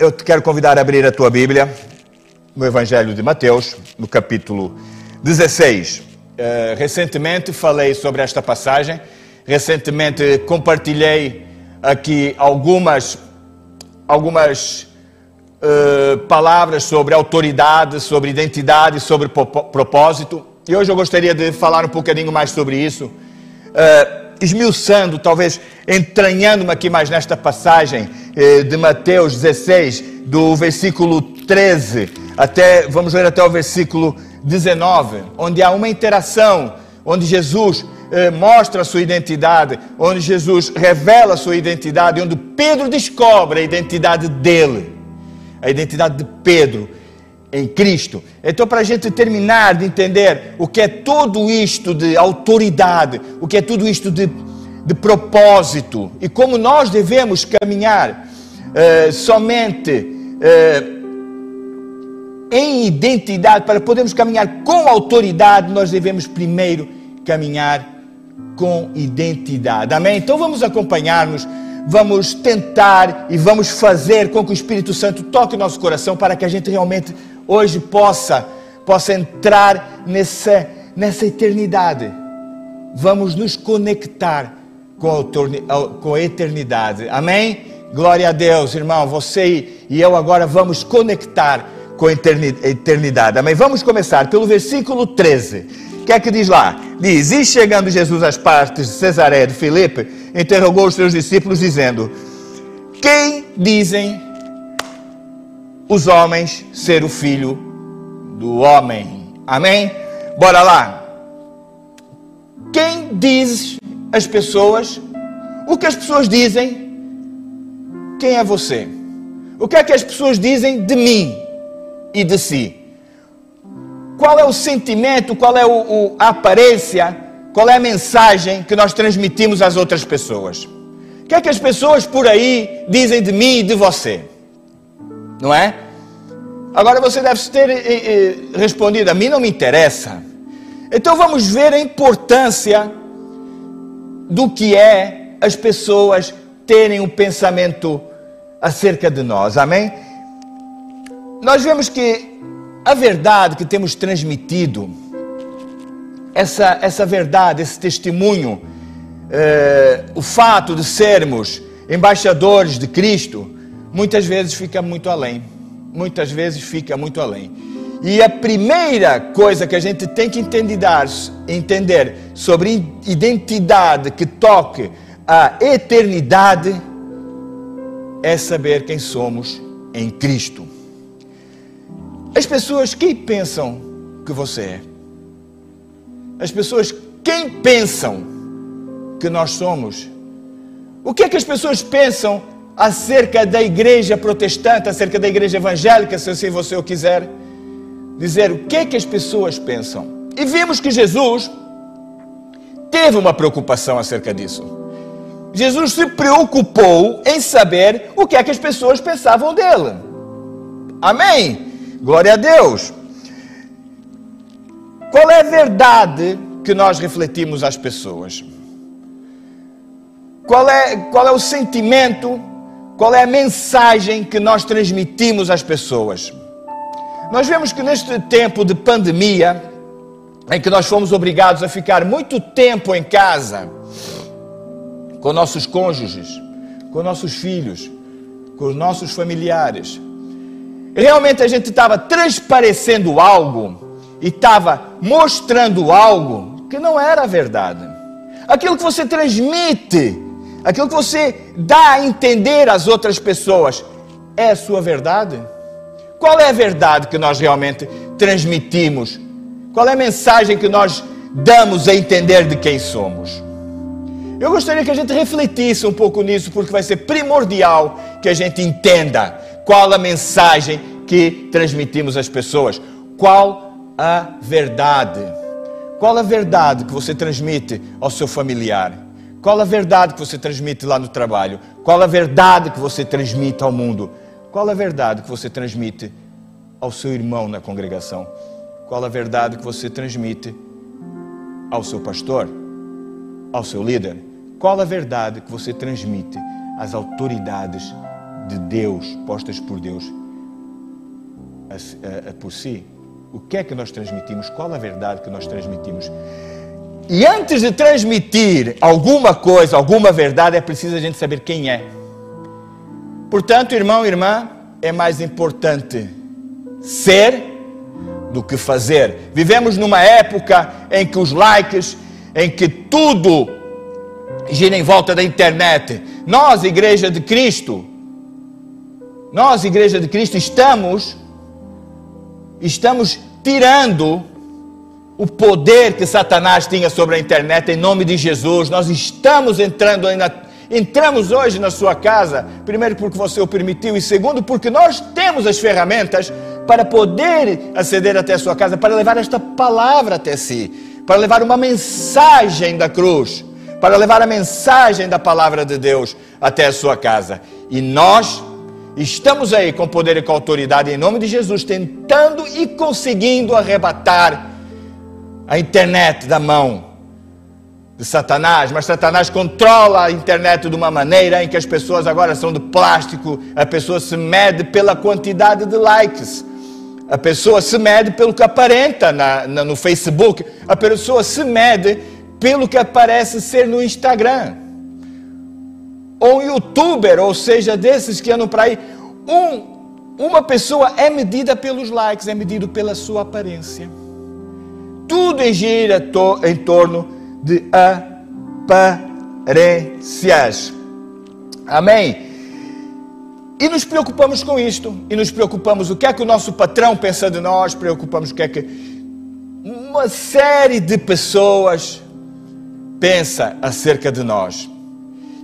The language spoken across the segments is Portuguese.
eu te quero convidar a abrir a tua Bíblia no Evangelho de Mateus, no capítulo 16. Uh, recentemente falei sobre esta passagem, recentemente compartilhei aqui algumas, algumas uh, palavras sobre autoridade, sobre identidade, sobre propósito. E hoje eu gostaria de falar um bocadinho mais sobre isso. Uh, esmiuçando, talvez entranhando-me aqui mais nesta passagem eh, de Mateus 16, do versículo 13 até, vamos ler até o versículo 19, onde há uma interação, onde Jesus eh, mostra a sua identidade, onde Jesus revela a sua identidade, onde Pedro descobre a identidade dele, a identidade de Pedro em Cristo. Então, para a gente terminar de entender o que é tudo isto de autoridade, o que é tudo isto de, de propósito e como nós devemos caminhar uh, somente uh, em identidade, para podermos caminhar com autoridade, nós devemos primeiro caminhar com identidade. Amém? Então vamos acompanhar-nos, vamos tentar e vamos fazer com que o Espírito Santo toque o nosso coração para que a gente realmente hoje possa, possa entrar nessa, nessa eternidade. Vamos nos conectar com a, eternidade. Amém? Glória a Deus, irmão. Você e eu agora vamos conectar com a eternidade. Amém? Vamos começar pelo versículo 13. O que é que diz lá? Diz: E chegando Jesus às partes de Cesaré de Filipe, interrogou os seus discípulos, dizendo: Quem dizem os homens ser o filho do homem. Amém? Bora lá. Quem diz as pessoas? O que as pessoas dizem? Quem é você? O que é que as pessoas dizem de mim e de si? Qual é o sentimento, qual é o, o, a aparência, qual é a mensagem que nós transmitimos às outras pessoas? O que é que as pessoas por aí dizem de mim e de você? Não é? Agora você deve ter eh, eh, respondido: a mim não me interessa. Então vamos ver a importância do que é as pessoas terem um pensamento acerca de nós, amém? Nós vemos que a verdade que temos transmitido, essa, essa verdade, esse testemunho, eh, o fato de sermos embaixadores de Cristo, muitas vezes fica muito além. Muitas vezes fica muito além. E a primeira coisa que a gente tem que entender, sobre identidade que toque a eternidade é saber quem somos em Cristo. As pessoas quem pensam que você é? As pessoas quem pensam que nós somos? O que é que as pessoas pensam acerca da igreja protestante, acerca da igreja evangélica, se assim você o quiser, dizer o que é que as pessoas pensam. E vimos que Jesus teve uma preocupação acerca disso. Jesus se preocupou em saber o que é que as pessoas pensavam dele. Amém? Glória a Deus. Qual é a verdade que nós refletimos às pessoas? Qual é, qual é o sentimento qual é a mensagem que nós transmitimos às pessoas? Nós vemos que neste tempo de pandemia, em que nós fomos obrigados a ficar muito tempo em casa, com nossos cônjuges, com nossos filhos, com os nossos familiares, realmente a gente estava transparecendo algo e estava mostrando algo que não era verdade. Aquilo que você transmite aquilo que você dá a entender às outras pessoas, é a sua verdade? Qual é a verdade que nós realmente transmitimos? Qual é a mensagem que nós damos a entender de quem somos? Eu gostaria que a gente refletisse um pouco nisso, porque vai ser primordial que a gente entenda qual a mensagem que transmitimos às pessoas. Qual a verdade? Qual a verdade que você transmite ao seu familiar? Qual a verdade que você transmite lá no trabalho? Qual a verdade que você transmite ao mundo? Qual a verdade que você transmite ao seu irmão na congregação? Qual a verdade que você transmite ao seu pastor? Ao seu líder? Qual a verdade que você transmite às autoridades de Deus, postas por Deus a, a, a, por si. O que é que nós transmitimos? Qual a verdade que nós transmitimos? E antes de transmitir alguma coisa, alguma verdade, é preciso a gente saber quem é. Portanto, irmão e irmã, é mais importante ser do que fazer. Vivemos numa época em que os likes, em que tudo gira em volta da internet. Nós, Igreja de Cristo, nós, Igreja de Cristo, estamos estamos tirando o poder que Satanás tinha sobre a internet em nome de Jesus. Nós estamos entrando na, entramos hoje na sua casa, primeiro porque você o permitiu e segundo porque nós temos as ferramentas para poder aceder até a sua casa, para levar esta palavra até si, para levar uma mensagem da cruz, para levar a mensagem da palavra de Deus até a sua casa. E nós estamos aí com poder e com autoridade em nome de Jesus, tentando e conseguindo arrebatar a internet da mão de Satanás, mas Satanás controla a internet de uma maneira em que as pessoas agora são de plástico, a pessoa se mede pela quantidade de likes. A pessoa se mede pelo que aparenta na, na, no Facebook. A pessoa se mede pelo que aparece ser no Instagram. Ou um youtuber, ou seja, desses que andam para aí. Um, uma pessoa é medida pelos likes, é medido pela sua aparência. Tudo gira to, em torno de aparências. Amém? E nos preocupamos com isto, e nos preocupamos o que é que o nosso patrão pensa de nós, preocupamos o que é que uma série de pessoas pensa acerca de nós.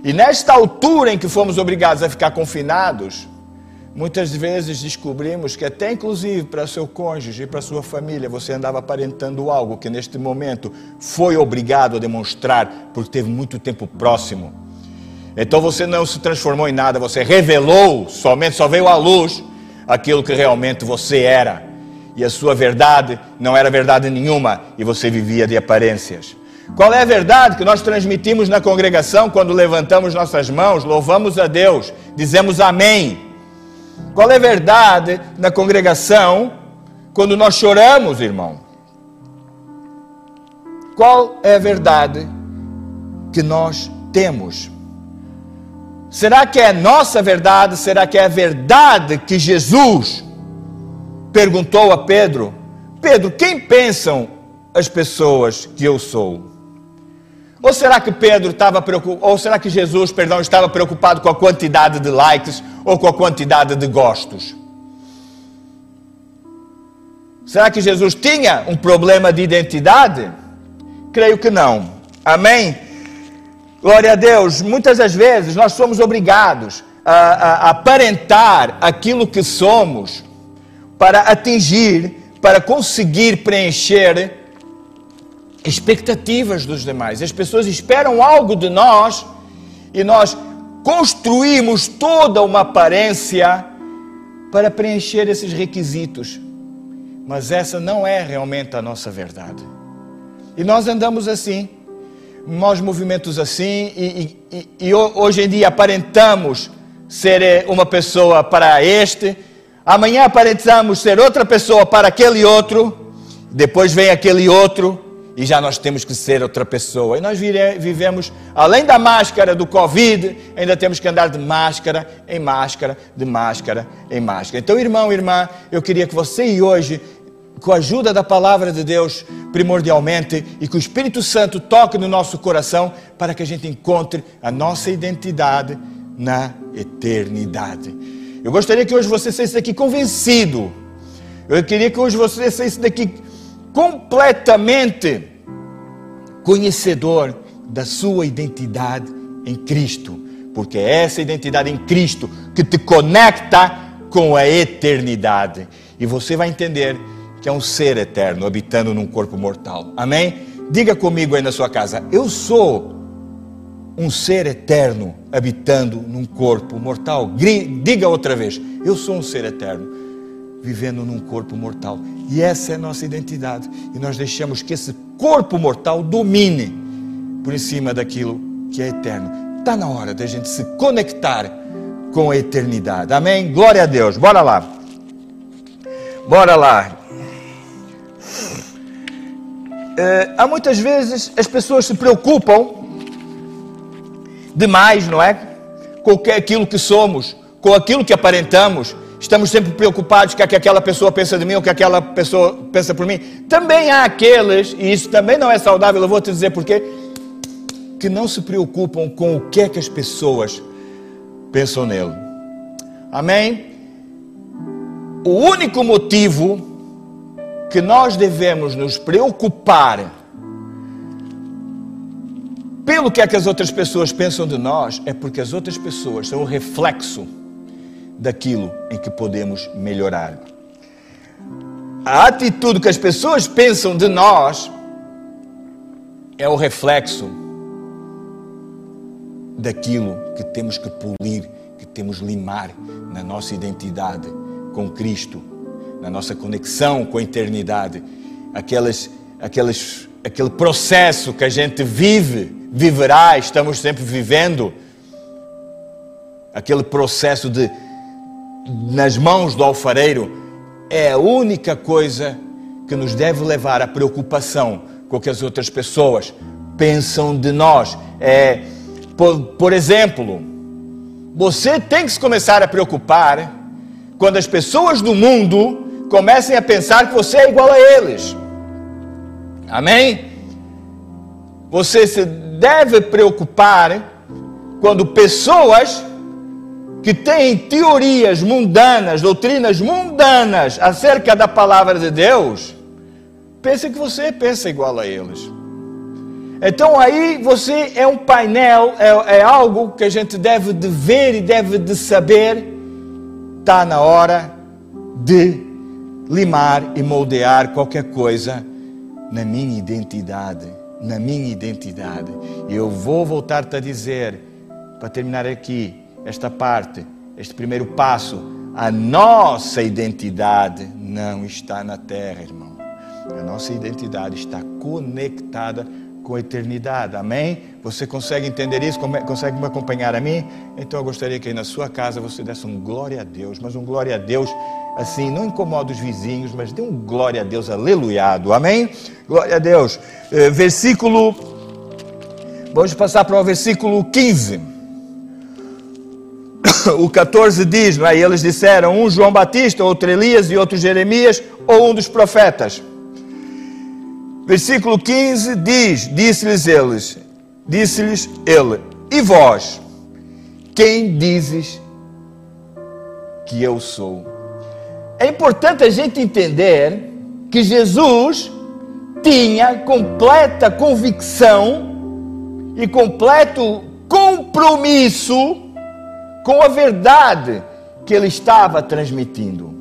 E nesta altura em que fomos obrigados a ficar confinados, muitas vezes descobrimos que até inclusive para seu cônjuge e para sua família você andava aparentando algo que neste momento foi obrigado a demonstrar porque teve muito tempo próximo então você não se transformou em nada, você revelou, somente só veio à luz aquilo que realmente você era. E a sua verdade não era verdade nenhuma e você vivia de aparências. Qual é a verdade que nós transmitimos na congregação quando levantamos nossas mãos, louvamos a Deus, dizemos amém? Qual é a verdade na congregação quando nós choramos, irmão? Qual é a verdade que nós temos? Será que é nossa verdade? Será que é a verdade que Jesus perguntou a Pedro? Pedro, quem pensam as pessoas que eu sou? Ou será que Pedro estava preocupado, ou será que Jesus, perdão, estava preocupado com a quantidade de likes ou com a quantidade de gostos? Será que Jesus tinha um problema de identidade? Creio que não. Amém? Glória a Deus. Muitas das vezes nós somos obrigados a, a, a aparentar aquilo que somos para atingir, para conseguir preencher expectativas dos demais. As pessoas esperam algo de nós e nós construímos toda uma aparência para preencher esses requisitos. Mas essa não é realmente a nossa verdade. E nós andamos assim nós movimentos assim e, e, e, hoje em dia aparentamos ser eh, uma pessoa para este, amanhã aparentamos ser outra pessoa para aquele outro, depois vem aquele outro e já nós temos que ser outra pessoa. E nós vivemos, além da máscara do Covid, ainda temos que andar de máscara em máscara, de máscara em máscara. Então, irmão, irmã, eu queria que você hoje com a ajuda da palavra de Deus, primordialmente, e que o Espírito Santo toque no nosso coração para que a gente encontre a nossa identidade na eternidade. Eu gostaria que hoje você saísse daqui convencido. Eu queria que hoje você saísse daqui completamente conhecedor da sua identidade em Cristo, porque é essa identidade em Cristo que te conecta com a eternidade. E você vai entender que é um ser eterno habitando num corpo mortal. Amém? Diga comigo aí na sua casa: eu sou um ser eterno habitando num corpo mortal. Diga outra vez: eu sou um ser eterno vivendo num corpo mortal. E essa é a nossa identidade. E nós deixamos que esse corpo mortal domine por cima daquilo que é eterno. Está na hora da gente se conectar com a eternidade. Amém? Glória a Deus. Bora lá. Bora lá. Uh, há muitas vezes as pessoas se preocupam demais, não é? Com aquilo que somos, com aquilo que aparentamos. Estamos sempre preocupados com o que aquela pessoa pensa de mim ou o que aquela pessoa pensa por mim. Também há aqueles, e isso também não é saudável, eu vou te dizer porquê, que não se preocupam com o que é que as pessoas pensam nele. Amém? O único motivo que nós devemos nos preocupar pelo que é que as outras pessoas pensam de nós é porque as outras pessoas são o reflexo daquilo em que podemos melhorar. A atitude que as pessoas pensam de nós é o reflexo daquilo que temos que polir, que temos limar na nossa identidade com Cristo na nossa conexão com a eternidade, aquelas, aquelas, aquele processo que a gente vive, viverá, estamos sempre vivendo, aquele processo de nas mãos do alfareiro, é a única coisa que nos deve levar à preocupação com o que as outras pessoas pensam de nós. É, por, por exemplo, você tem que se começar a preocupar quando as pessoas do mundo comecem a pensar que você é igual a eles. Amém? Você se deve preocupar quando pessoas que têm teorias mundanas, doutrinas mundanas acerca da palavra de Deus, pensem que você pensa igual a eles. Então aí você é um painel, é, é algo que a gente deve de ver e deve de saber. Está na hora de limar e moldear qualquer coisa na minha identidade, na minha identidade. Eu vou voltar-te a dizer, para terminar aqui esta parte, este primeiro passo, a nossa identidade não está na terra, irmão. A nossa identidade está conectada com a eternidade. Amém? Você consegue entender isso? Consegue me acompanhar a mim? Então eu gostaria que aí na sua casa você desse um glória a Deus, mas um glória a Deus assim, não incomoda os vizinhos, mas dê um glória a Deus, aleluiado. Amém? Glória a Deus. Eh, versículo. Vamos passar para o versículo 15. O 14 diz, não é? E eles disseram: um João Batista, outro Elias e outro Jeremias, ou um dos profetas. Versículo 15 diz: Disse-lhes eles, disse-lhes ele, e vós, quem dizes que eu sou? É importante a gente entender que Jesus tinha completa convicção e completo compromisso com a verdade que ele estava transmitindo.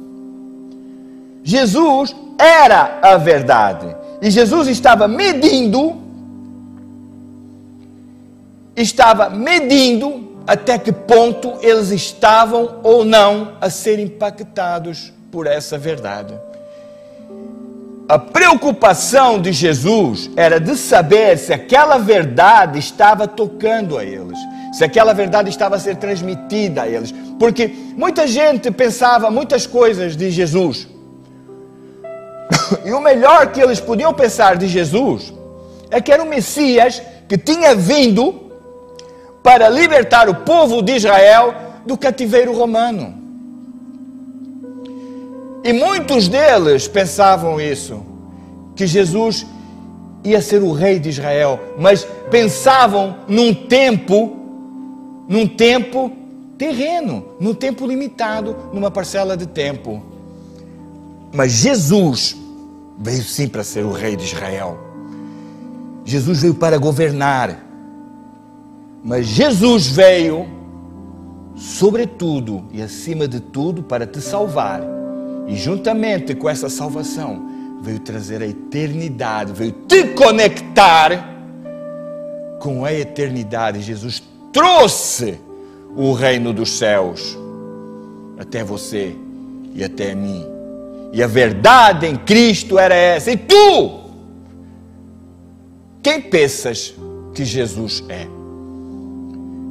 Jesus era a verdade. E Jesus estava medindo, estava medindo até que ponto eles estavam ou não a ser impactados por essa verdade. A preocupação de Jesus era de saber se aquela verdade estava tocando a eles, se aquela verdade estava a ser transmitida a eles. Porque muita gente pensava muitas coisas de Jesus, e o melhor que eles podiam pensar de Jesus é que era o Messias que tinha vindo para libertar o povo de Israel do cativeiro romano. E muitos deles pensavam isso, que Jesus ia ser o rei de Israel, mas pensavam num tempo, num tempo terreno, num tempo limitado, numa parcela de tempo. Mas Jesus veio sim para ser o rei de Israel. Jesus veio para governar. Mas Jesus veio, sobretudo e acima de tudo, para te salvar. E juntamente com essa salvação, veio trazer a eternidade, veio te conectar com a eternidade. Jesus trouxe o reino dos céus até você e até mim. E a verdade em Cristo era essa. E tu? Quem pensas que Jesus é?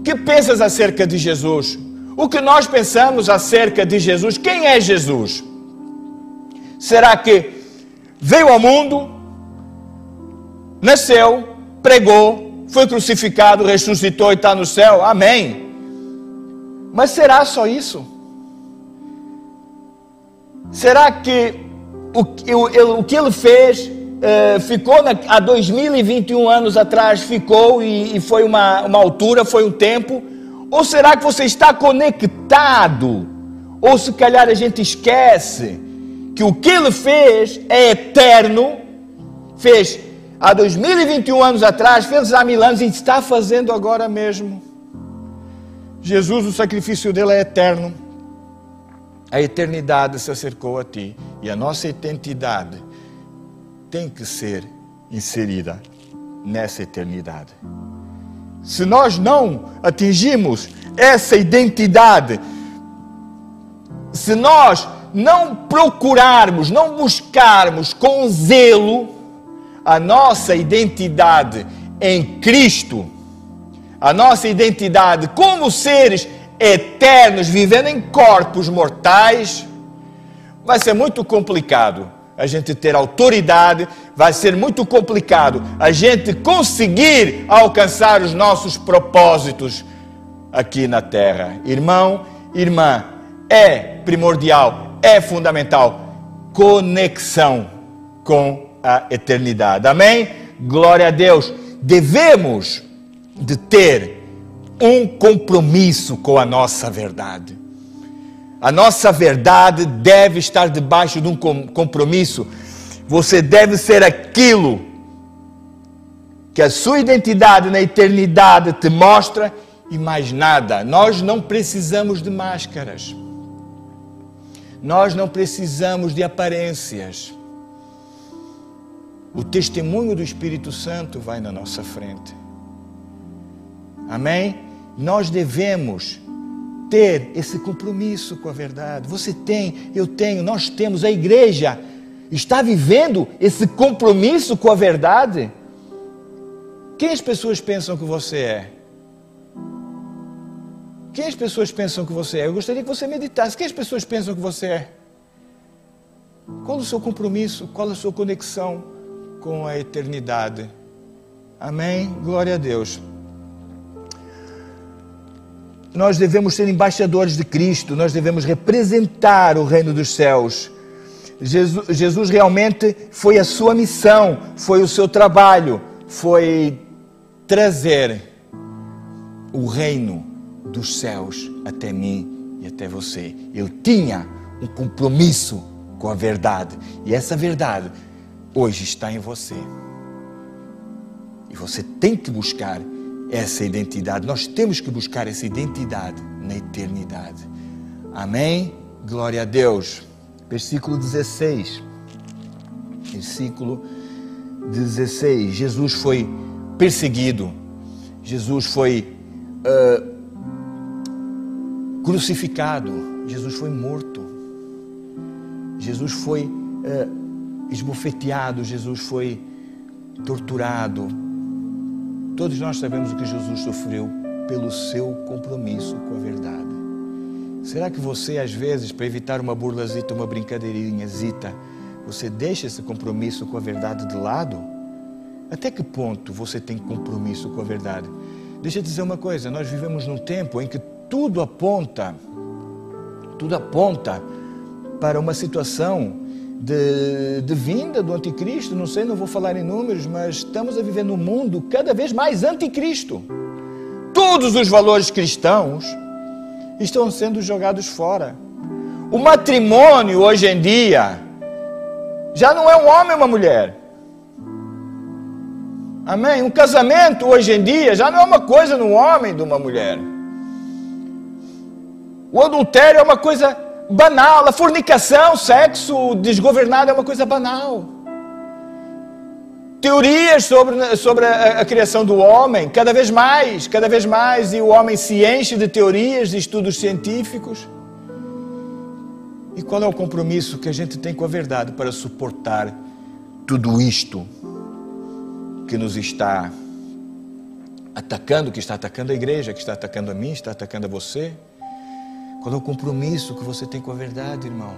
Que pensas acerca de Jesus? o que nós pensamos acerca de Jesus. Quem é Jesus? Será que veio ao mundo, nasceu, pregou, foi crucificado, ressuscitou e está no céu? Amém. Mas será só isso? Será que o, o, o que ele fez uh, ficou na, há 2021 anos atrás, ficou e, e foi uma, uma altura, foi um tempo? Ou será que você está conectado? Ou se calhar a gente esquece que o que ele fez é eterno, fez há 2021 anos atrás, fez há mil anos e está fazendo agora mesmo. Jesus, o sacrifício dele é eterno. A eternidade se acercou a ti e a nossa identidade tem que ser inserida nessa eternidade. Se nós não atingimos essa identidade, se nós não procurarmos, não buscarmos com zelo a nossa identidade em Cristo, a nossa identidade como seres eternos vivendo em corpos mortais, vai ser muito complicado a gente ter autoridade, vai ser muito complicado a gente conseguir alcançar os nossos propósitos aqui na terra. Irmão, irmã, é primordial, é fundamental conexão com a eternidade. Amém? Glória a Deus. Devemos de ter um compromisso com a nossa verdade. A nossa verdade deve estar debaixo de um compromisso. Você deve ser aquilo que a sua identidade na eternidade te mostra e mais nada. Nós não precisamos de máscaras. Nós não precisamos de aparências. O testemunho do Espírito Santo vai na nossa frente. Amém? Nós devemos ter esse compromisso com a verdade. Você tem, eu tenho, nós temos, a igreja está vivendo esse compromisso com a verdade. Quem as pessoas pensam que você é? Quem as pessoas pensam que você é? Eu gostaria que você meditasse. Quem as pessoas pensam que você é? Qual o seu compromisso? Qual a sua conexão com a eternidade? Amém? Glória a Deus nós devemos ser embaixadores de Cristo, nós devemos representar o reino dos céus. Jesus, Jesus, realmente foi a sua missão, foi o seu trabalho, foi trazer o reino dos céus até mim e até você. Ele tinha um compromisso com a verdade e essa verdade hoje está em você. E você tem que buscar essa identidade. Nós temos que buscar essa identidade na eternidade. Amém? Glória a Deus. Versículo 16. Versículo 16. Jesus foi perseguido. Jesus foi uh, crucificado. Jesus foi morto. Jesus foi uh, esbofeteado. Jesus foi torturado Todos nós sabemos o que Jesus sofreu pelo seu compromisso com a verdade. Será que você, às vezes, para evitar uma burlazita, uma brincadeirinha, zita, você deixa esse compromisso com a verdade de lado? Até que ponto você tem compromisso com a verdade? Deixa eu dizer uma coisa: nós vivemos num tempo em que tudo aponta, tudo aponta para uma situação de, de, vinda do anticristo, não sei, não vou falar em números, mas estamos a viver num mundo cada vez mais anticristo. Todos os valores cristãos estão sendo jogados fora. O matrimônio hoje em dia já não é um homem e uma mulher. Amém? Um casamento hoje em dia já não é uma coisa no homem de uma mulher. O adultério é uma coisa banal. A fornicação, sexo desgovernado é uma coisa banal. Teorias sobre, sobre a, a, criação do homem, cada vez mais, cada vez mais, e o homem se enche de teorias, de estudos científicos. E qual é o compromisso que a gente tem com a verdade para suportar tudo isto que nos está atacando, que está atacando a igreja, que está atacando a mim, está atacando a você? Qual é o compromisso que você tem com a verdade, irmão?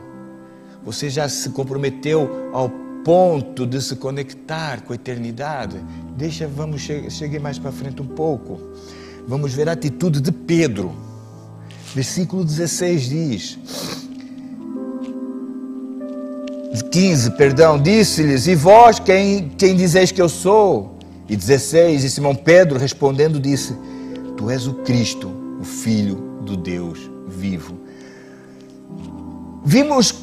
Você já se comprometeu ao ponto de se conectar com a eternidade? Deixa, vamos, chegue mais para frente um pouco. Vamos ver a atitude de Pedro. Versículo 16 diz: 15, perdão, disse-lhes: E vós quem, quem dizeis que eu sou? E 16, e Simão Pedro respondendo disse: Tu és o Cristo, o Filho do Deus vivo. Vimos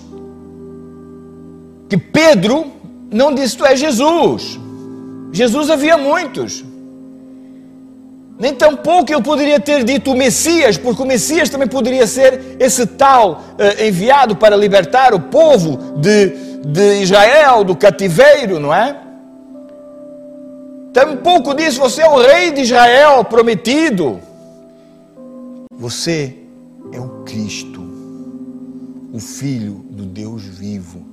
que Pedro não disse: Tu és Jesus. Jesus havia muitos. Nem tampouco ele poderia ter dito o Messias, porque o Messias também poderia ser esse tal uh, enviado para libertar o povo de, de Israel do cativeiro, não é? Tampouco disse: Você é o rei de Israel prometido. Você é o Cristo, o Filho do Deus vivo.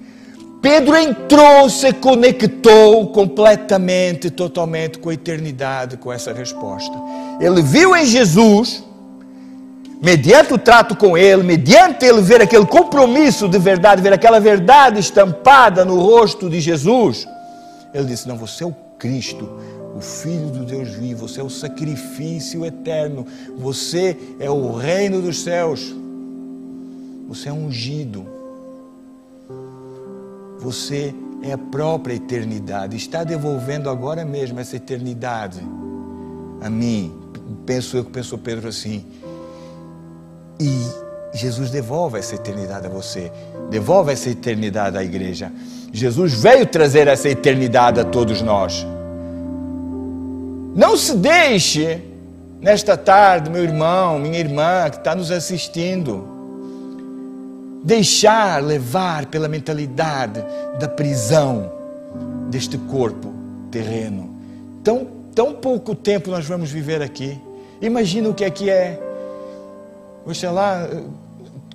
Pedro entrou, se conectou completamente, totalmente com a eternidade, com essa resposta. Ele viu em Jesus, mediante o trato com Ele, mediante ele ver aquele compromisso de verdade, ver aquela verdade estampada no rosto de Jesus, ele disse: Não, você é o Cristo, o Filho do Deus vivo, você é o sacrifício eterno, você é o reino dos céus, você é ungido. Você é a própria eternidade. Está devolvendo agora mesmo essa eternidade a mim. Penso eu que pensou Pedro assim. E Jesus devolve essa eternidade a você. Devolve essa eternidade à igreja. Jesus veio trazer essa eternidade a todos nós. Não se deixe, nesta tarde, meu irmão, minha irmã que está nos assistindo, deixar levar pela mentalidade da prisão deste corpo terreno. Tão, tão pouco tempo nós vamos viver aqui. Imagina o que é que é. Sei lá,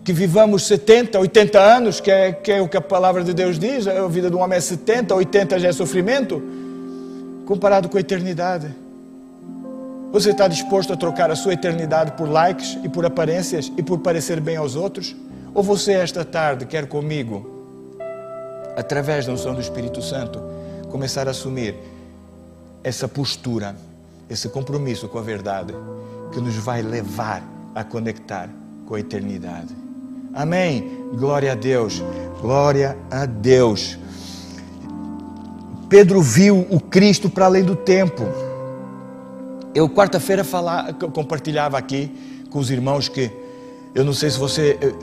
que vivamos 70, 80 anos, que é, que é o que a palavra de Deus diz, a vida de um homem é 70, 80 já é sofrimento, comparado com a eternidade. Você está disposto a trocar a sua eternidade por likes e por aparências e por parecer bem aos outros? Ou você, esta tarde, quer comigo, através da unção do Espírito Santo, começar a assumir essa postura, esse compromisso com a verdade que nos vai levar a conectar com a eternidade? Amém. Glória a Deus. Glória a Deus. Pedro viu o Cristo para além do tempo. Eu quarta-feira compartilhava aqui com os irmãos que eu não sei se você eh,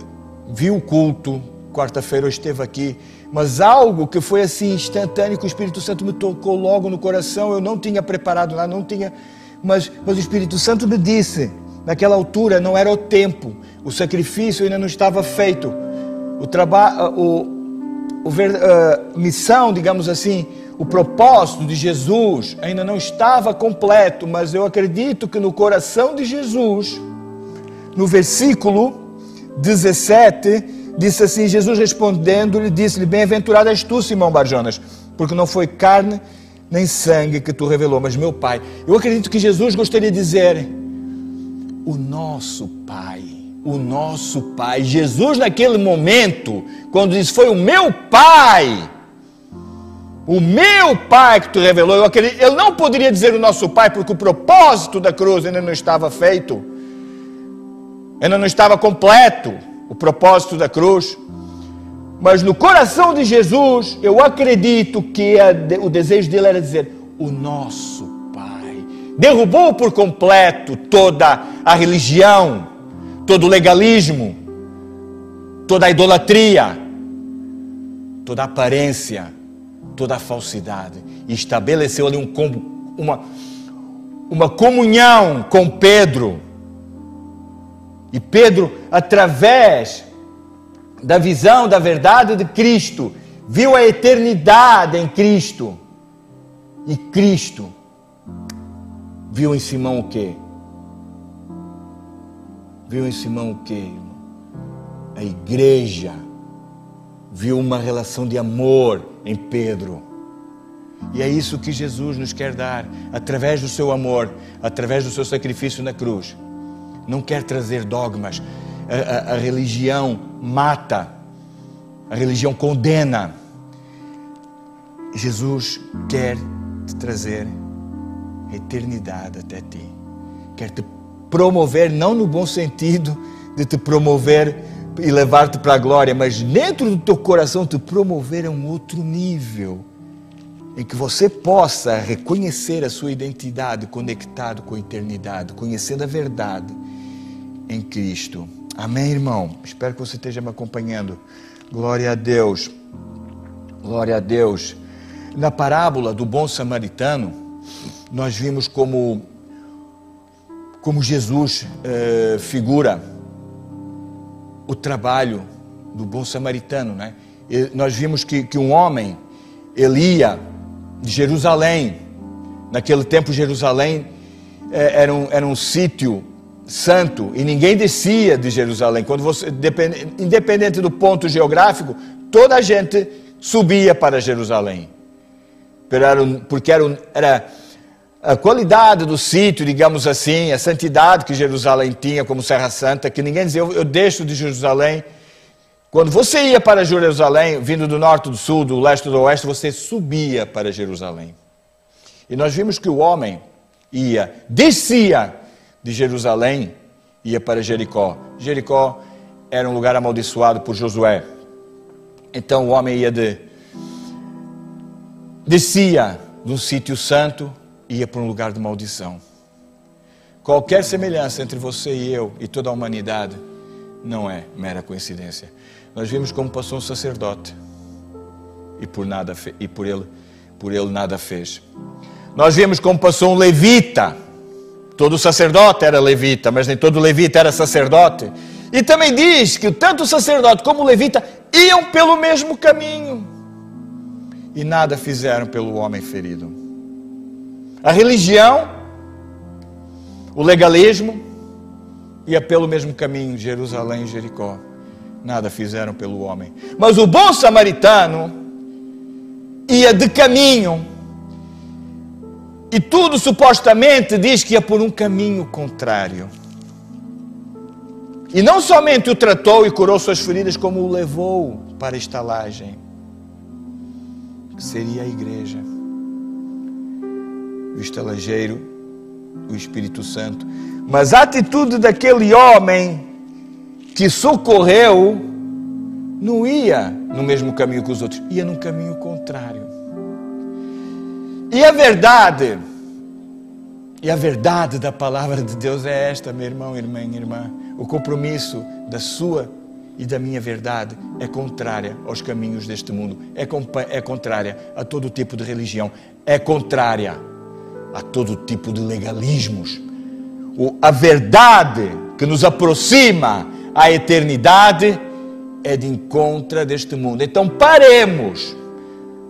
viu o culto, quarta-feira eu esteve aqui, mas algo que foi assim instantâneo, que o Espírito Santo me tocou logo no coração, eu não tinha preparado nada, não tinha, mas, mas o Espírito Santo me disse, naquela altura não era o tempo, o sacrifício ainda não estava feito, o trabalho, o, o uh, missão, digamos assim, o propósito de Jesus ainda não estava completo, mas eu acredito que no coração de Jesus, no versículo 17, disse assim: Jesus respondendo-lhe, disse-lhe: Bem-aventurado és tu, Simão Barjonas, porque não foi carne nem sangue que tu revelou, mas meu Pai. Eu acredito que Jesus gostaria de dizer: O nosso Pai, o nosso Pai. Jesus, naquele momento, quando disse: Foi o meu Pai. O meu Pai que tu revelou, eu acredito, ele não poderia dizer o nosso Pai, porque o propósito da cruz ainda não estava feito ainda não estava completo o propósito da cruz. Mas no coração de Jesus, eu acredito que a, o desejo dele era dizer: O nosso Pai. Derrubou por completo toda a religião, todo o legalismo, toda a idolatria, toda a aparência, toda a falsidade. E estabeleceu ali um, uma, uma comunhão com Pedro e Pedro, através da visão da verdade de Cristo, viu a eternidade em Cristo. E Cristo viu em Simão o quê? Viu em Simão o quê? A igreja viu uma relação de amor em Pedro. E é isso que Jesus nos quer dar, através do seu amor, através do seu sacrifício na cruz não quer trazer dogmas. A, a, a religião mata, a religião condena. Jesus quer te trazer eternidade até ti. Quer te promover, não no bom sentido de te promover e levar-te para a glória, mas dentro do teu coração te promover a um outro nível em que você possa reconhecer a sua identidade conectado com a eternidade, conhecendo a verdade em Cristo. Amém, irmão? Espero que você esteja me acompanhando. Glória a Deus. Glória a Deus. Na parábola do bom samaritano, nós vimos como, como Jesus eh, figura o trabalho do bom samaritano. Né? Nós vimos que, que um homem, ele ia de Jerusalém, naquele tempo Jerusalém eh, era um, era um sítio santo e ninguém descia de Jerusalém. Quando você, independente do ponto geográfico, toda a gente subia para Jerusalém porque era, era a qualidade do sítio, digamos assim, a santidade que Jerusalém tinha como Serra Santa, que ninguém dizia, eu, eu deixo de Jerusalém. Quando você ia para Jerusalém, vindo do norte, do sul, do leste, do oeste, você subia para Jerusalém. E nós vimos que o homem ia, descia de Jerusalém, ia para Jericó. Jericó era um lugar amaldiçoado por Josué. Então o homem ia de descia de um sítio santo ia para um lugar de maldição. Qualquer semelhança entre você e eu e toda a humanidade não é mera coincidência. Nós vimos como passou um sacerdote e por nada e por ele por ele nada fez. Nós vimos como passou um levita. Todo sacerdote era levita, mas nem todo levita era sacerdote. E também diz que tanto o sacerdote como o levita iam pelo mesmo caminho e nada fizeram pelo homem ferido. A religião, o legalismo, ia pelo mesmo caminho, Jerusalém e Jericó. Nada fizeram pelo homem. Mas o bom samaritano ia de caminho. E tudo supostamente diz que ia por um caminho contrário. E não somente o tratou e curou suas feridas, como o levou para a estalagem seria a igreja. O estalageiro, o Espírito Santo. Mas a atitude daquele homem que socorreu não ia no mesmo caminho que os outros, ia num caminho contrário. E a verdade, e a verdade da palavra de Deus é esta, meu irmão, irmã, irmã. O compromisso da sua e da minha verdade é contrária aos caminhos deste mundo, é, é contrária a todo tipo de religião, é contrária a todo tipo de legalismos. O, a verdade que nos aproxima à eternidade é de encontro deste mundo. Então paremos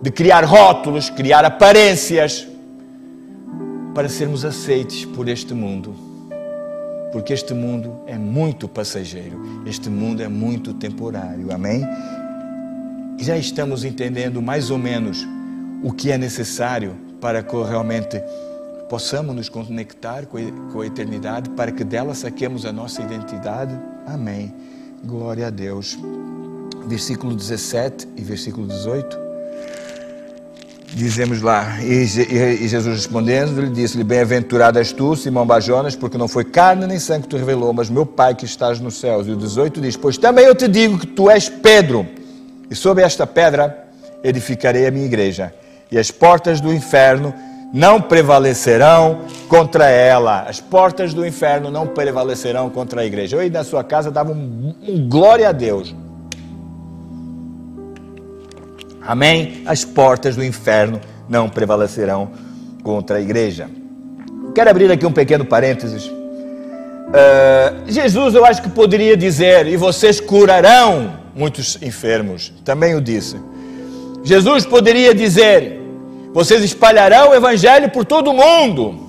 de criar rótulos, criar aparências para sermos aceites por este mundo porque este mundo é muito passageiro, este mundo é muito temporário, amém? Já estamos entendendo mais ou menos o que é necessário para que realmente possamos nos conectar com a eternidade, para que dela saquemos a nossa identidade, amém? Glória a Deus. Versículo 17 e versículo 18 dizemos lá, e, Jesus respondendo, lhe disse-lhe, bem-aventurado és tu, Simão Bajonas, porque não foi carne nem sangue que te revelou, mas meu Pai que estás nos céus. E o 18 diz, pois também eu te digo que tu és Pedro, e sobre esta pedra edificarei a minha igreja, e as portas do inferno não prevalecerão contra ela. As portas do inferno não prevalecerão contra a igreja. Eu aí na sua casa dava um, um glória a Deus. Amém? As portas do inferno não prevalecerão contra a igreja. Quero abrir aqui um pequeno parênteses. Uh, Jesus, eu acho que poderia dizer: e vocês curarão muitos enfermos. Também o disse. Jesus poderia dizer: vocês espalharão o evangelho por todo o mundo.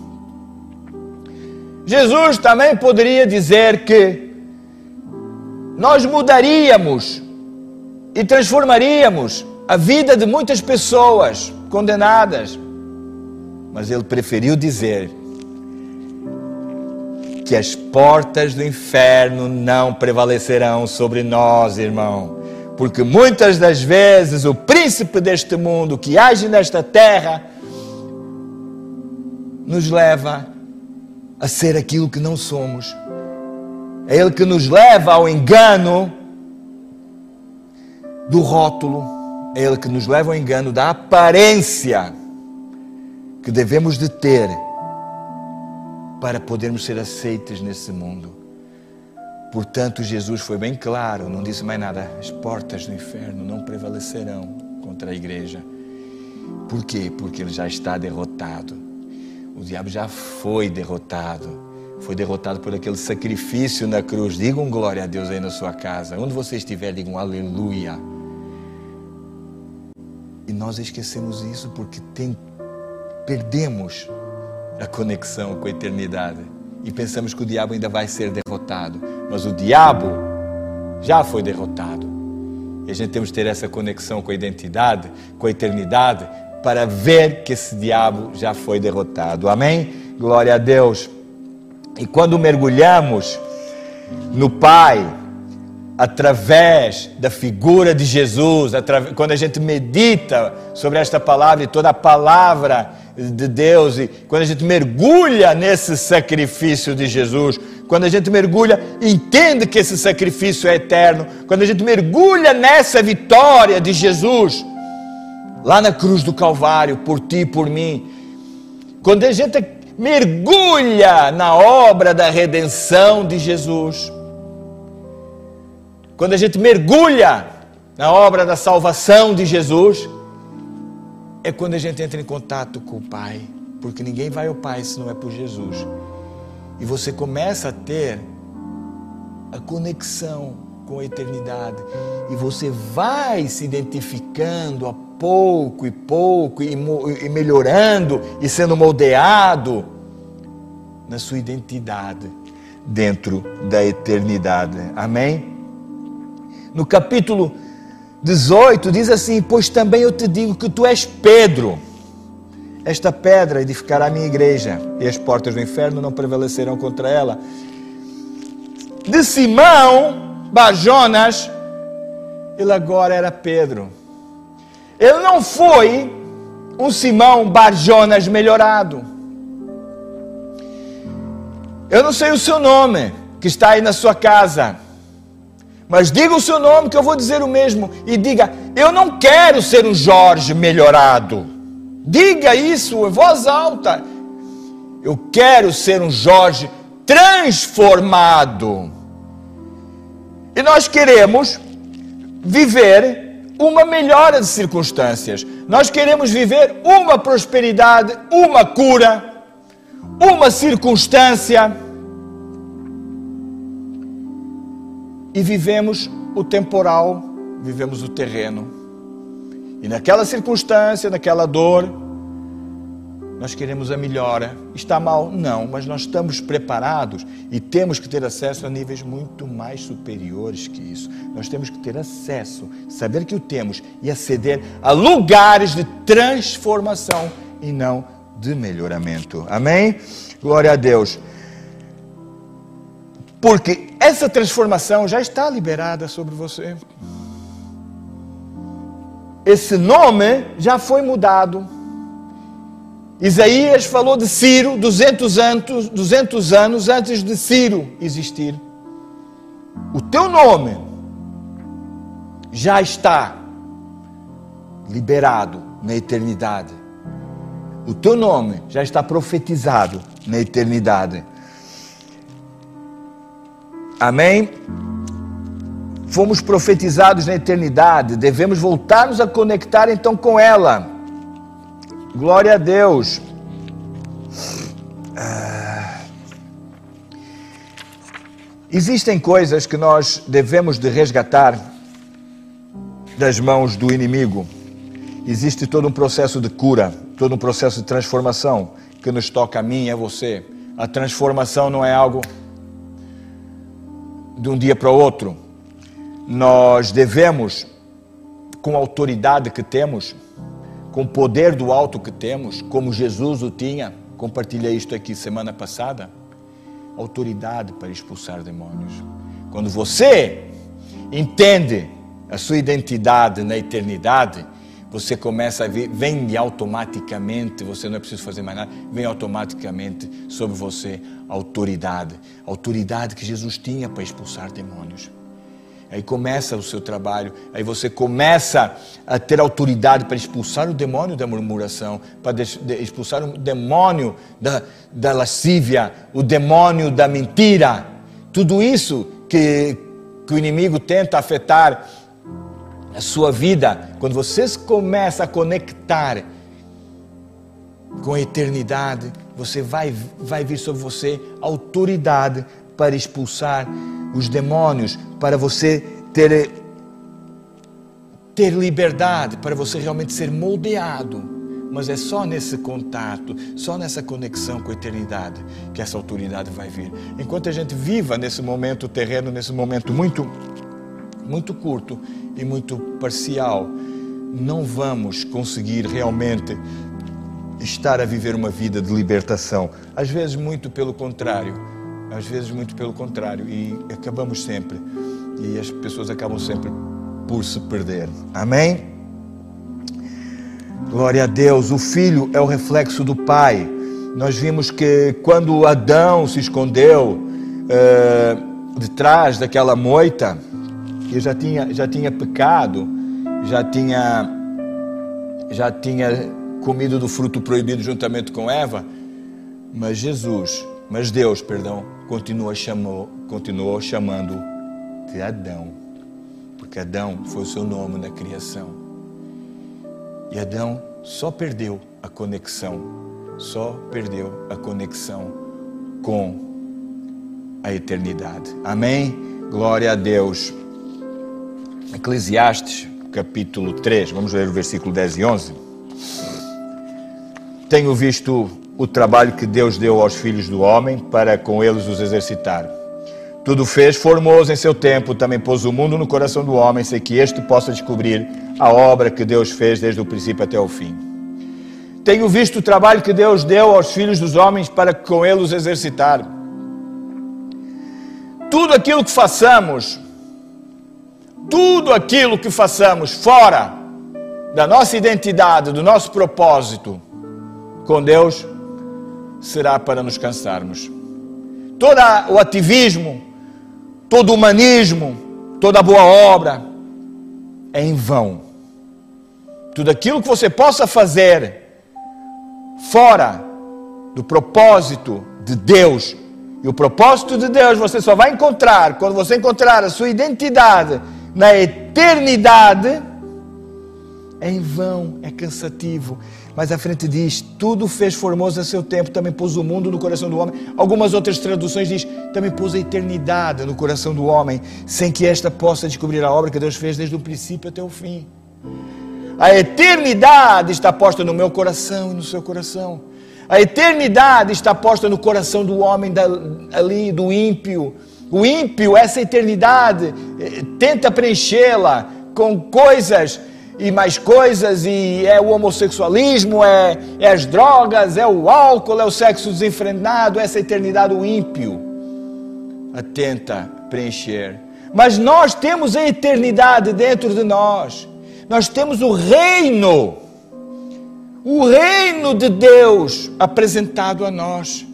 Jesus também poderia dizer que nós mudaríamos e transformaríamos a vida de muitas pessoas condenadas. Mas ele preferiu dizer: que as portas do inferno não prevalecerão sobre nós, irmão. Porque muitas das vezes o príncipe deste mundo que age nesta terra nos leva a ser aquilo que não somos. É ele que nos leva ao engano do rótulo, é ele que nos leva ao engano da aparência que devemos de ter para podermos ser aceitos nesse mundo. Portanto, Jesus foi bem claro, não disse mais nada. As portas do inferno não prevalecerão contra a igreja. Por quê? Porque ele já está derrotado. O diabo já foi derrotado. Foi derrotado por aquele sacrifício na cruz. Digam glória a Deus aí na sua casa. Onde você estiver, digam aleluia. E nós esquecemos isso porque tem, perdemos a conexão com a eternidade e pensamos que o diabo ainda vai ser derrotado, mas o diabo já foi derrotado. E a gente temos que ter essa conexão com a identidade, com a eternidade, para ver que esse diabo já foi derrotado. Amém? Glória a Deus. E quando mergulhamos no Pai, através da figura de Jesus, quando a gente medita sobre esta palavra e toda a palavra de Deus, e quando a gente mergulha nesse sacrifício de Jesus, quando a gente mergulha, entende que esse sacrifício é eterno, quando a gente mergulha nessa vitória de Jesus, lá na cruz do Calvário, por ti e por mim, quando a gente mergulha na obra da redenção de Jesus, quando a gente mergulha na obra da salvação de Jesus, é quando a gente entra em contato com o Pai, porque ninguém vai ao Pai se não é por Jesus. E você começa a ter a conexão com a eternidade, e você vai se identificando a pouco e pouco, e, e melhorando e sendo moldeado na sua identidade dentro da eternidade. Amém? no capítulo 18, diz assim: Pois também eu te digo que tu és Pedro. Esta pedra edificará a minha igreja, e as portas do inferno não prevalecerão contra ela. De Simão Bajonas, ele agora era Pedro. Ele não foi um Simão Barjonas melhorado. Eu não sei o seu nome, que está aí na sua casa. Mas diga o seu nome que eu vou dizer o mesmo. E diga: Eu não quero ser um Jorge melhorado. Diga isso em voz alta. Eu quero ser um Jorge transformado. E nós queremos viver uma melhora de circunstâncias. Nós queremos viver uma prosperidade, uma cura, uma circunstância e vivemos o temporal, vivemos o terreno. E naquela circunstância, naquela dor, nós queremos a melhora. Está mal? Não, mas nós estamos preparados e temos que ter acesso a níveis muito mais superiores que isso. Nós temos que ter acesso, saber que o temos e aceder a lugares de transformação e não de melhoramento. Amém? Glória a Deus. Porque essa transformação já está liberada sobre você. Esse nome já foi mudado. Isaías falou de Ciro 200 anos, 200 anos antes de Ciro existir. O teu nome já está liberado na eternidade. O teu nome já está profetizado na eternidade. Amém? Fomos profetizados na eternidade, devemos voltar-nos a conectar então com ela. Glória a Deus. Ah. Existem coisas que nós devemos de resgatar das mãos do inimigo. Existe todo um processo de cura, todo um processo de transformação que nos toca a mim e a você. A transformação não é algo de um dia para o outro. Nós devemos, com a autoridade que temos, com o poder do alto que temos, como Jesus o tinha, compartilhei isto aqui semana passada, autoridade para expulsar demônios. Quando você entende a sua identidade na eternidade, você começa a ver, vem automaticamente, você não é preciso fazer mais nada, vem automaticamente sobre você autoridade, autoridade que Jesus tinha para expulsar demônios. Aí começa o seu trabalho, aí você começa a ter autoridade para expulsar o demônio da murmuração, para expulsar o demônio da, da lascívia, o demônio da mentira. Tudo isso que, que o inimigo tenta afetar a sua vida, quando você começa a conectar com a eternidade, você vai, vai vir sobre você autoridade para expulsar os demônios, para você ter, ter liberdade, para você realmente ser moldeado. Mas é só nesse contato, só nessa conexão com a eternidade que essa autoridade vai vir. Enquanto a gente viva nesse momento terreno, nesse momento muito, muito curto e muito parcial, não vamos conseguir realmente estar a viver uma vida de libertação. Às vezes, muito pelo contrário às vezes muito pelo contrário, e acabamos sempre, e as pessoas acabam sempre por se perder. Amém? Glória a Deus. O filho é o reflexo do pai. Nós vimos que quando Adão se escondeu uh, de trás daquela moita, e já tinha, já tinha pecado, já tinha, já tinha comido do fruto proibido juntamente com Eva, mas Jesus, mas Deus, perdão, continua chamou, continuou chamando de Adão, porque Adão foi o seu nome na criação. E Adão só perdeu a conexão, só perdeu a conexão com a eternidade. Amém? Glória a Deus. Eclesiastes, capítulo 3, vamos ler o versículo 10 e 11. Tenho visto o trabalho que Deus deu aos filhos do homem para com eles os exercitar. Tudo fez formoso em seu tempo, também pôs o mundo no coração do homem, sem que este possa descobrir a obra que Deus fez desde o princípio até o fim. Tenho visto o trabalho que Deus deu aos filhos dos homens para com eles os exercitar. Tudo aquilo que façamos, tudo aquilo que façamos fora da nossa identidade, do nosso propósito com Deus, será para nos cansarmos. Todo o ativismo, todo o humanismo, toda boa obra é em vão. Tudo aquilo que você possa fazer fora do propósito de Deus, e o propósito de Deus você só vai encontrar quando você encontrar a sua identidade na eternidade, é em vão, é cansativo. Mas à frente diz: Tudo fez formoso a seu tempo, também pôs o mundo no coração do homem. Algumas outras traduções diz: Também pôs a eternidade no coração do homem, sem que esta possa descobrir a obra que Deus fez desde o princípio até o fim. A eternidade está posta no meu coração e no seu coração. A eternidade está posta no coração do homem ali, do ímpio. O ímpio, essa eternidade, eh, tenta preenchê-la com coisas e mais coisas, e é o homossexualismo, é, é as drogas, é o álcool, é o sexo desenfrenado, essa eternidade, o ímpio atenta preencher. Mas nós temos a eternidade dentro de nós, nós temos o reino, o reino de Deus apresentado a nós.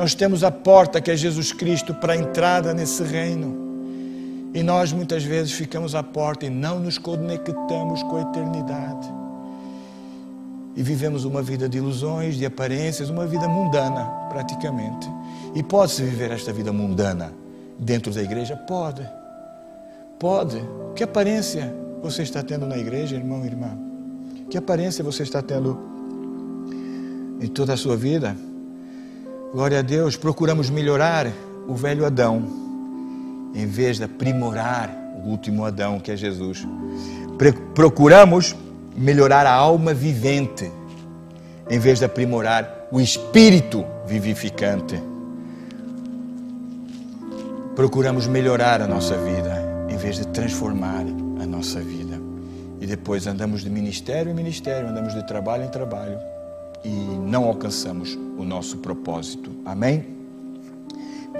Nós temos a porta que é Jesus Cristo para a entrada nesse reino. E nós muitas vezes ficamos à porta e não nos conectamos com a eternidade. E vivemos uma vida de ilusões, de aparências, uma vida mundana, praticamente. E pode-se viver esta vida mundana dentro da igreja? Pode. Pode. Que aparência você está tendo na igreja, irmão e irmã? Que aparência você está tendo em toda a sua vida? Glória a Deus, procuramos melhorar o velho Adão em vez de aprimorar o último Adão, que é Jesus. Procuramos melhorar a alma vivente, em vez de aprimorar o espírito vivificante. Procuramos melhorar a nossa vida, em vez de transformar a nossa vida. E depois andamos de ministério em ministério, andamos de trabalho em trabalho e não alcançamos o nosso propósito. Amém?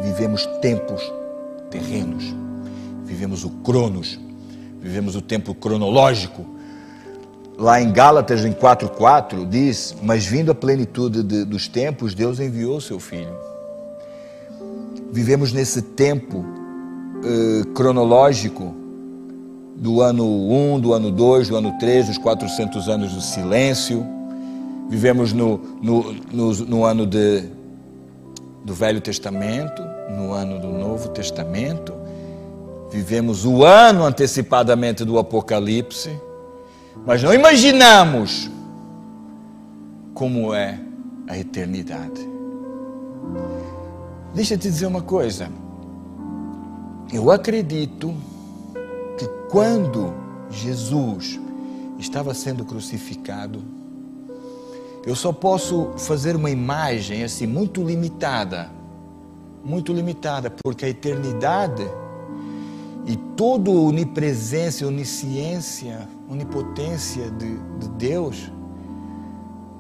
vivemos tempos terrenos, vivemos o cronos, vivemos o tempo cronológico. Lá em Gálatas, em 4,4, diz: Mas vindo a plenitude de, dos tempos, Deus enviou o seu Filho. Vivemos nesse tempo eh, cronológico do ano 1, do ano 2, do ano 3, dos 400 anos do silêncio. Vivemos no, no, no, no ano de, do Velho Testamento, no ano do Novo Testamento. Vivemos o ano antecipadamente do Apocalipse, mas não imaginamos como é a eternidade. Deixa eu te dizer uma coisa. Eu acredito que quando Jesus estava sendo crucificado, eu só posso fazer uma imagem assim muito limitada, muito limitada, porque a eternidade e toda onipresença, onisciência, onipotência de, de Deus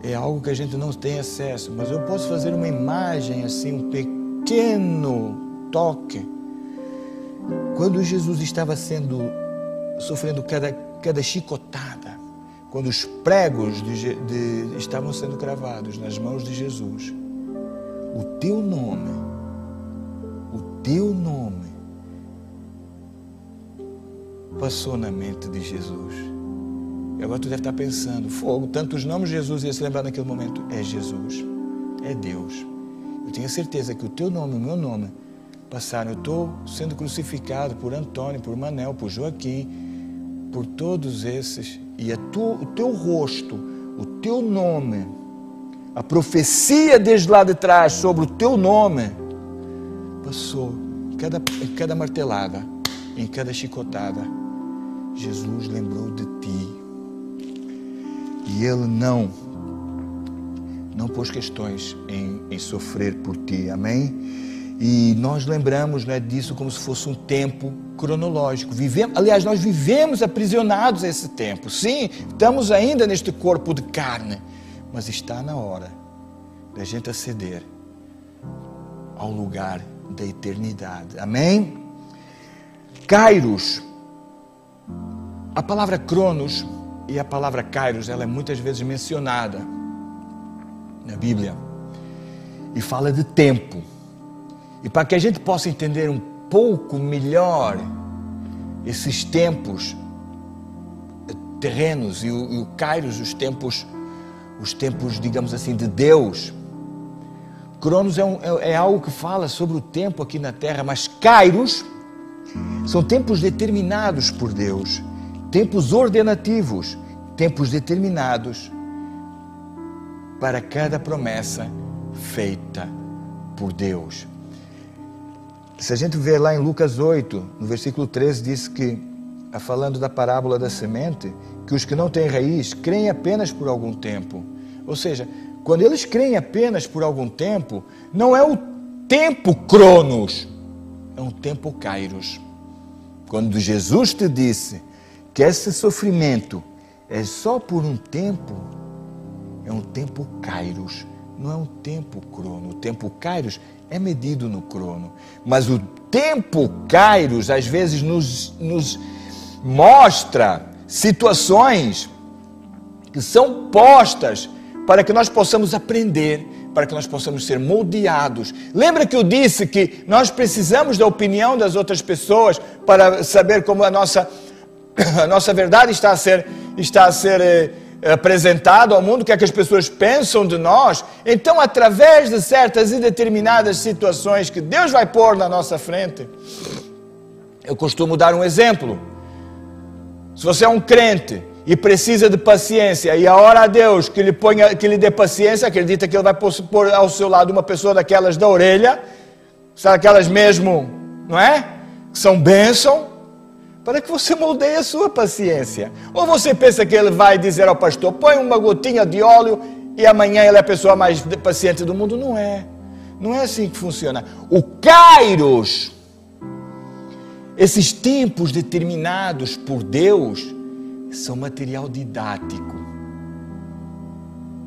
é algo que a gente não tem acesso, mas eu posso fazer uma imagem assim, um pequeno toque. Quando Jesus estava sendo sofrendo cada, cada chicotada, quando os pregos de, de, estavam sendo cravados nas mãos de Jesus, o teu nome, o teu nome passou na mente de Jesus. E agora tu deve estar pensando, fogo, tantos nomes de Jesus ia se lembrar naquele momento. É Jesus, é Deus. Eu tenho certeza que o teu nome, o meu nome, passaram. Eu estou sendo crucificado por Antônio, por Manel, por Joaquim, por todos esses. E o teu rosto, o teu nome, a profecia desde lá de trás sobre o teu nome, passou em cada, em cada martelada, em cada chicotada. Jesus lembrou de ti. E Ele não, não pôs questões em, em sofrer por ti. Amém? E nós lembramos né, disso como se fosse um tempo cronológico. Vivemos, aliás, nós vivemos aprisionados a esse tempo. Sim, estamos ainda neste corpo de carne, mas está na hora da gente aceder ao lugar da eternidade. Amém? Kairos. A palavra cronos e a palavra kairos, ela é muitas vezes mencionada na Bíblia e fala de tempo. E para que a gente possa entender um pouco melhor esses tempos terrenos e o, e o Kairos, os tempos, os tempos, digamos assim, de Deus. Cronos é, um, é, é algo que fala sobre o tempo aqui na Terra, mas Kairos são tempos determinados por Deus, tempos ordenativos, tempos determinados para cada promessa feita por Deus. Se a gente ver lá em Lucas 8, no versículo 13, diz que, falando da parábola da semente, que os que não têm raiz creem apenas por algum tempo. Ou seja, quando eles creem apenas por algum tempo, não é o tempo cronos, é um tempo kairos. Quando Jesus te disse que esse sofrimento é só por um tempo, é um tempo kairos, não é um tempo crono. O tempo kairos é medido no crono. Mas o tempo Kairos às vezes nos, nos mostra situações que são postas para que nós possamos aprender, para que nós possamos ser moldeados. Lembra que eu disse que nós precisamos da opinião das outras pessoas para saber como a nossa, a nossa verdade está a ser, está a ser eh, apresentado ao mundo, o que é que as pessoas pensam de nós. Então, através de certas e determinadas situações que Deus vai pôr na nossa frente, eu costumo dar um exemplo. Se você é um crente e precisa de paciência, e a hora a Deus que lhe, ponha, que lhe dê paciência, acredita que Ele vai pôr ao seu lado uma pessoa daquelas da orelha, sabe aquelas mesmo, não é? Que são bênção, para que você moldeie a sua paciência. Ou você pensa que ele vai dizer ao pastor: põe uma gotinha de óleo e amanhã ele é a pessoa mais paciente do mundo? Não é. Não é assim que funciona. O Kairos, esses tempos determinados por Deus, são material didático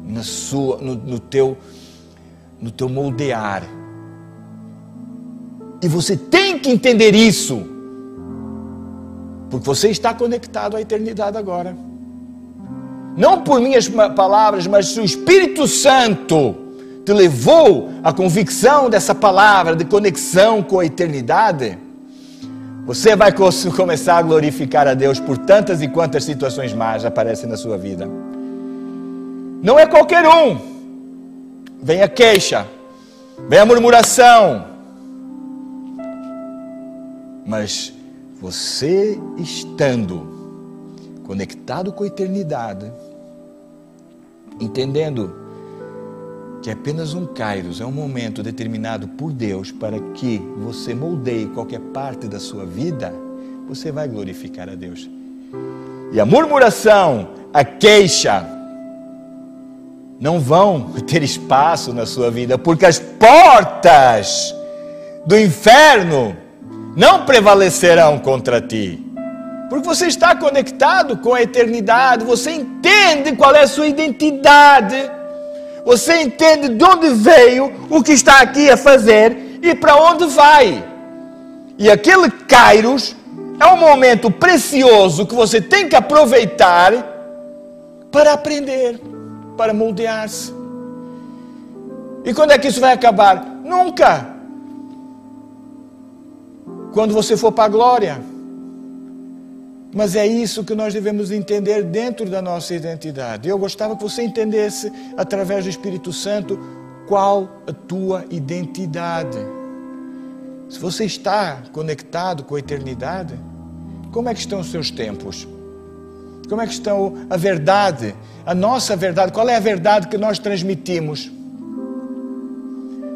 na sua, no, no, teu, no teu moldear E você tem que entender isso. Porque você está conectado à eternidade agora. Não por minhas palavras, mas se o Espírito Santo te levou à convicção dessa palavra de conexão com a eternidade, você vai começar a glorificar a Deus por tantas e quantas situações más aparecem na sua vida. Não é qualquer um. Vem a queixa, vem a murmuração. Mas você estando conectado com a eternidade, entendendo que apenas um kairos, é um momento determinado por Deus para que você moldeie qualquer parte da sua vida, você vai glorificar a Deus. E a murmuração, a queixa, não vão ter espaço na sua vida, porque as portas do inferno não prevalecerão contra ti. Porque você está conectado com a eternidade, você entende qual é a sua identidade você entende de onde veio, o que está aqui a fazer e para onde vai. E aquele Kairos é um momento precioso que você tem que aproveitar para aprender, para moldear-se. E quando é que isso vai acabar? Nunca. Quando você for para a glória. Mas é isso que nós devemos entender dentro da nossa identidade. Eu gostava que você entendesse, através do Espírito Santo, qual a tua identidade. Se você está conectado com a eternidade, como é que estão os seus tempos? Como é que estão a verdade, a nossa verdade? Qual é a verdade que nós transmitimos?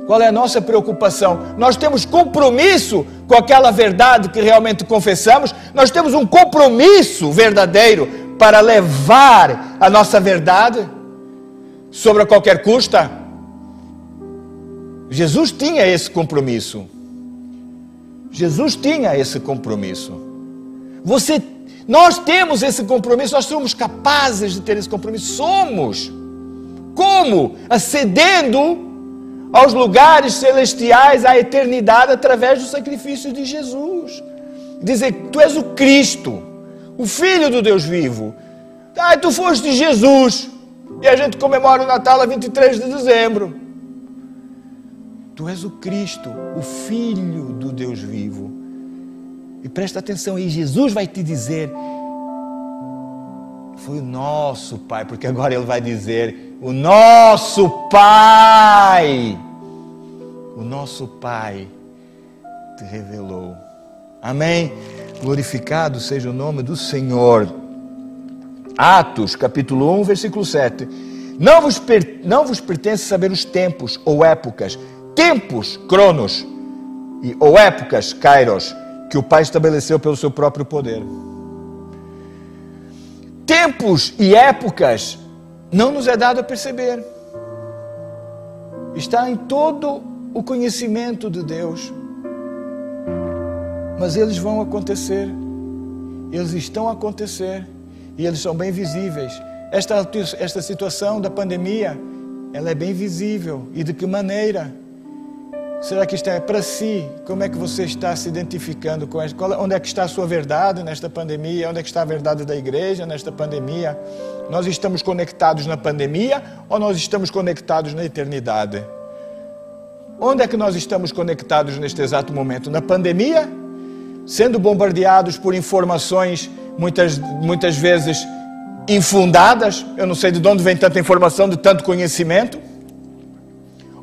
Qual é a nossa preocupação? Nós temos compromisso com aquela verdade que realmente confessamos, nós temos um compromisso verdadeiro para levar a nossa verdade sobre a qualquer custa. Jesus tinha esse compromisso. Jesus tinha esse compromisso. Você, nós temos esse compromisso, nós somos capazes de ter esse compromisso. Somos. Como? Acedendo aos lugares celestiais, à eternidade, através do sacrifício de Jesus. Dizer que tu és o Cristo, o Filho do Deus vivo. Ah, tu foste Jesus. E a gente comemora o Natal a 23 de dezembro. Tu és o Cristo, o Filho do Deus vivo. E presta atenção aí, Jesus vai te dizer: Foi o nosso Pai, porque agora ele vai dizer: o nosso Pai, o nosso Pai te revelou. Amém? Glorificado seja o nome do Senhor. Atos, capítulo 1, versículo 7. Não vos, per, não vos pertence saber os tempos ou épocas, tempos, cronos, e, ou épocas, kairos, que o Pai estabeleceu pelo seu próprio poder. Tempos e épocas não nos é dado a perceber. Está em todo o conhecimento de Deus. Mas eles vão acontecer. Eles estão a acontecer. E eles são bem visíveis. Esta, esta situação da pandemia, ela é bem visível. E de que maneira? Será que isto é para si? Como é que você está se identificando com isso? Onde é que está a sua verdade nesta pandemia? Onde é que está a verdade da igreja nesta pandemia? Nós estamos conectados na pandemia ou nós estamos conectados na eternidade? Onde é que nós estamos conectados neste exato momento? Na pandemia? Sendo bombardeados por informações muitas, muitas vezes infundadas? Eu não sei de onde vem tanta informação, de tanto conhecimento.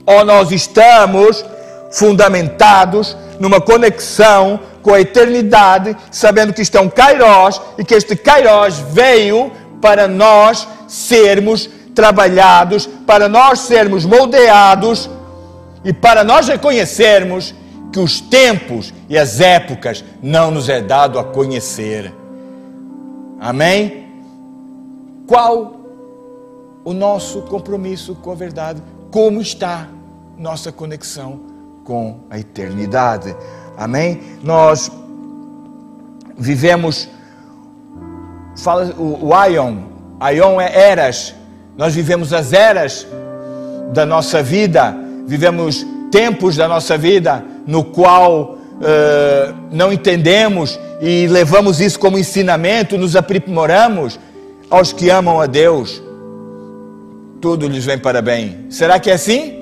Ou nós estamos fundamentados numa conexão com a eternidade, sabendo que isto é um Kairos e que este Kairos veio para nós sermos trabalhados, para nós sermos moldeados e para nós reconhecermos que os tempos e as épocas não nos é dado a conhecer. Amém? Qual o nosso compromisso com a verdade? Como está nossa conexão com a eternidade. Amém? Nós vivemos, fala o, o Ion, Ion é eras, nós vivemos as eras da nossa vida, vivemos tempos da nossa vida, no qual uh, não entendemos e levamos isso como ensinamento, nos aprimoramos, aos que amam a Deus, tudo lhes vem para bem. Será que é assim?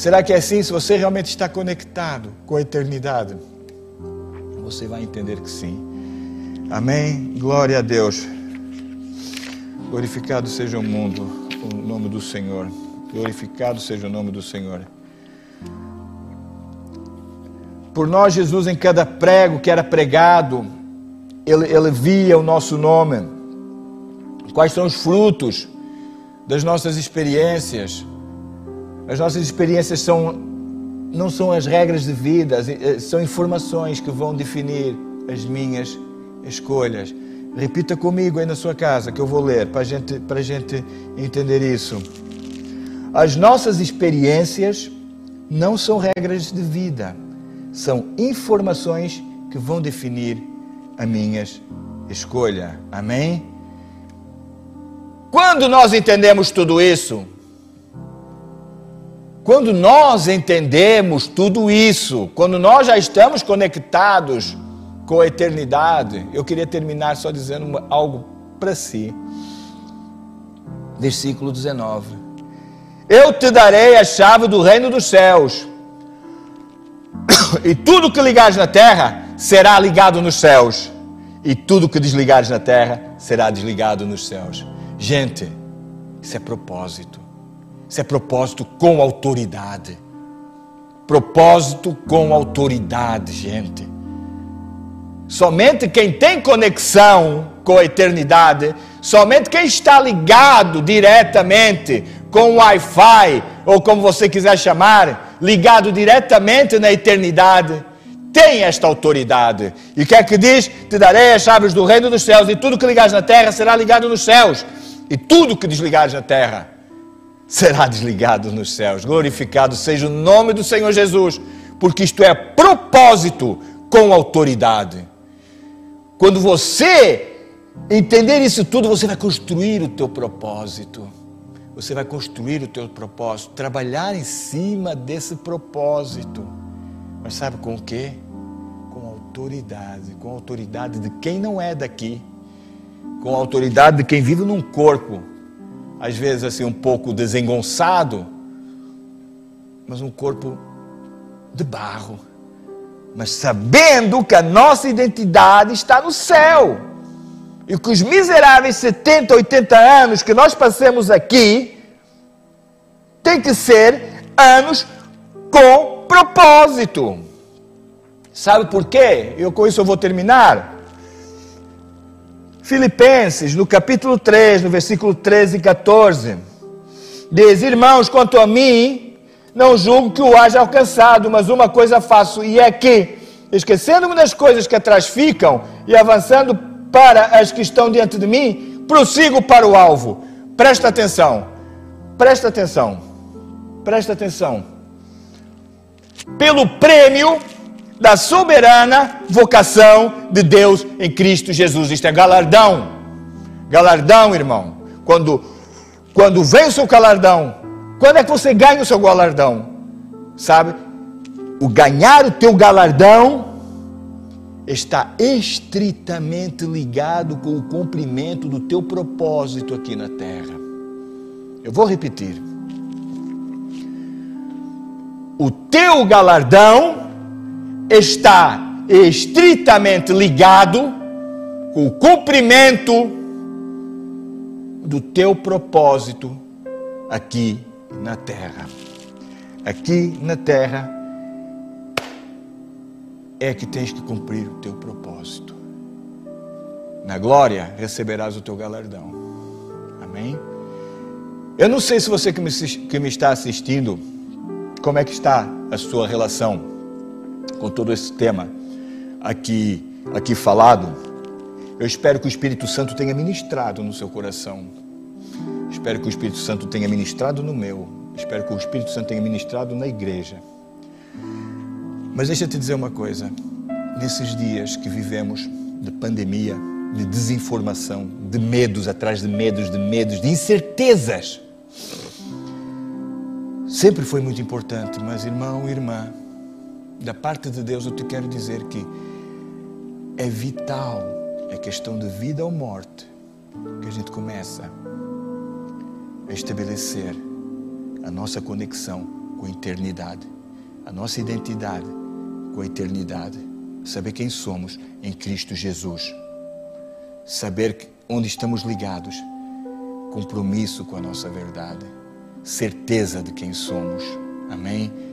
Será que é assim? Se você realmente está conectado com a eternidade, você vai entender que sim. Amém? Glória a Deus. Glorificado seja o mundo, o nome do Senhor. Glorificado seja o nome do Senhor. Por nós, Jesus, em cada prego que era pregado, ele, ele via o nosso nome. Quais são os frutos das nossas experiências? As nossas experiências são, não são as regras de vida, eh, são informações que vão definir as minhas escolhas. Repita comigo aí na sua casa que eu vou ler para gente, a gente entender isso. As nossas experiências não são regras de vida, são informações que vão definir a minha escolha. Amém? Quando nós entendemos tudo isso, quando nós entendemos tudo isso, quando nós já estamos conectados com a eternidade, eu queria terminar só dizendo algo para si. Versículo 19: Eu te darei a chave do reino dos céus, e tudo que ligares na terra será ligado nos céus, e tudo que desligares na terra será desligado nos céus. Gente, isso é propósito. Isso é propósito com autoridade. Propósito com autoridade, gente. Somente quem tem conexão com a eternidade, somente quem está ligado diretamente com o Wi-Fi, ou como você quiser chamar, ligado diretamente na eternidade, tem esta autoridade. E o que é que diz? Te darei as chaves do reino dos céus, e tudo que ligares na terra será ligado nos céus, e tudo que desligares na terra será desligado nos céus. Glorificado seja o nome do Senhor Jesus, porque isto é propósito com autoridade. Quando você entender isso tudo, você vai construir o teu propósito. Você vai construir o teu propósito, trabalhar em cima desse propósito. Mas sabe com o quê? Com autoridade, com autoridade de quem não é daqui, com autoridade de quem vive num corpo às vezes assim um pouco desengonçado, mas um corpo de barro. Mas sabendo que a nossa identidade está no céu. E que os miseráveis 70, 80 anos que nós passemos aqui tem que ser anos com propósito. Sabe por quê? Eu com isso eu vou terminar. Filipenses, no capítulo 3, no versículo 13 e 14, diz: Irmãos, quanto a mim, não julgo que o haja alcançado, mas uma coisa faço, e é que, esquecendo-me das coisas que atrás ficam e avançando para as que estão diante de mim, prossigo para o alvo. Presta atenção, presta atenção, presta atenção. Pelo prêmio da soberana vocação de Deus em Cristo Jesus. Isto é galardão. Galardão, irmão. Quando, quando vem o seu galardão, quando é que você ganha o seu galardão? Sabe? O ganhar o teu galardão está estritamente ligado com o cumprimento do teu propósito aqui na terra. Eu vou repetir. O teu galardão está estritamente ligado com o cumprimento do teu propósito aqui na terra. Aqui na terra é que tens que cumprir o teu propósito. Na glória receberás o teu galardão. Amém? Eu não sei se você que me, que me está assistindo, como é que está a sua relação com todo esse tema aqui, aqui falado, eu espero que o Espírito Santo tenha ministrado no seu coração. Espero que o Espírito Santo tenha ministrado no meu. Espero que o Espírito Santo tenha ministrado na igreja. Mas deixa eu te dizer uma coisa. Nesses dias que vivemos de pandemia, de desinformação, de medos atrás de medos, de medos, de incertezas, sempre foi muito importante, mas irmão irmã, da parte de Deus eu te quero dizer que é vital, é questão de vida ou morte, que a gente começa a estabelecer a nossa conexão com a eternidade, a nossa identidade com a eternidade, saber quem somos em Cristo Jesus, saber onde estamos ligados, compromisso com a nossa verdade, certeza de quem somos. Amém?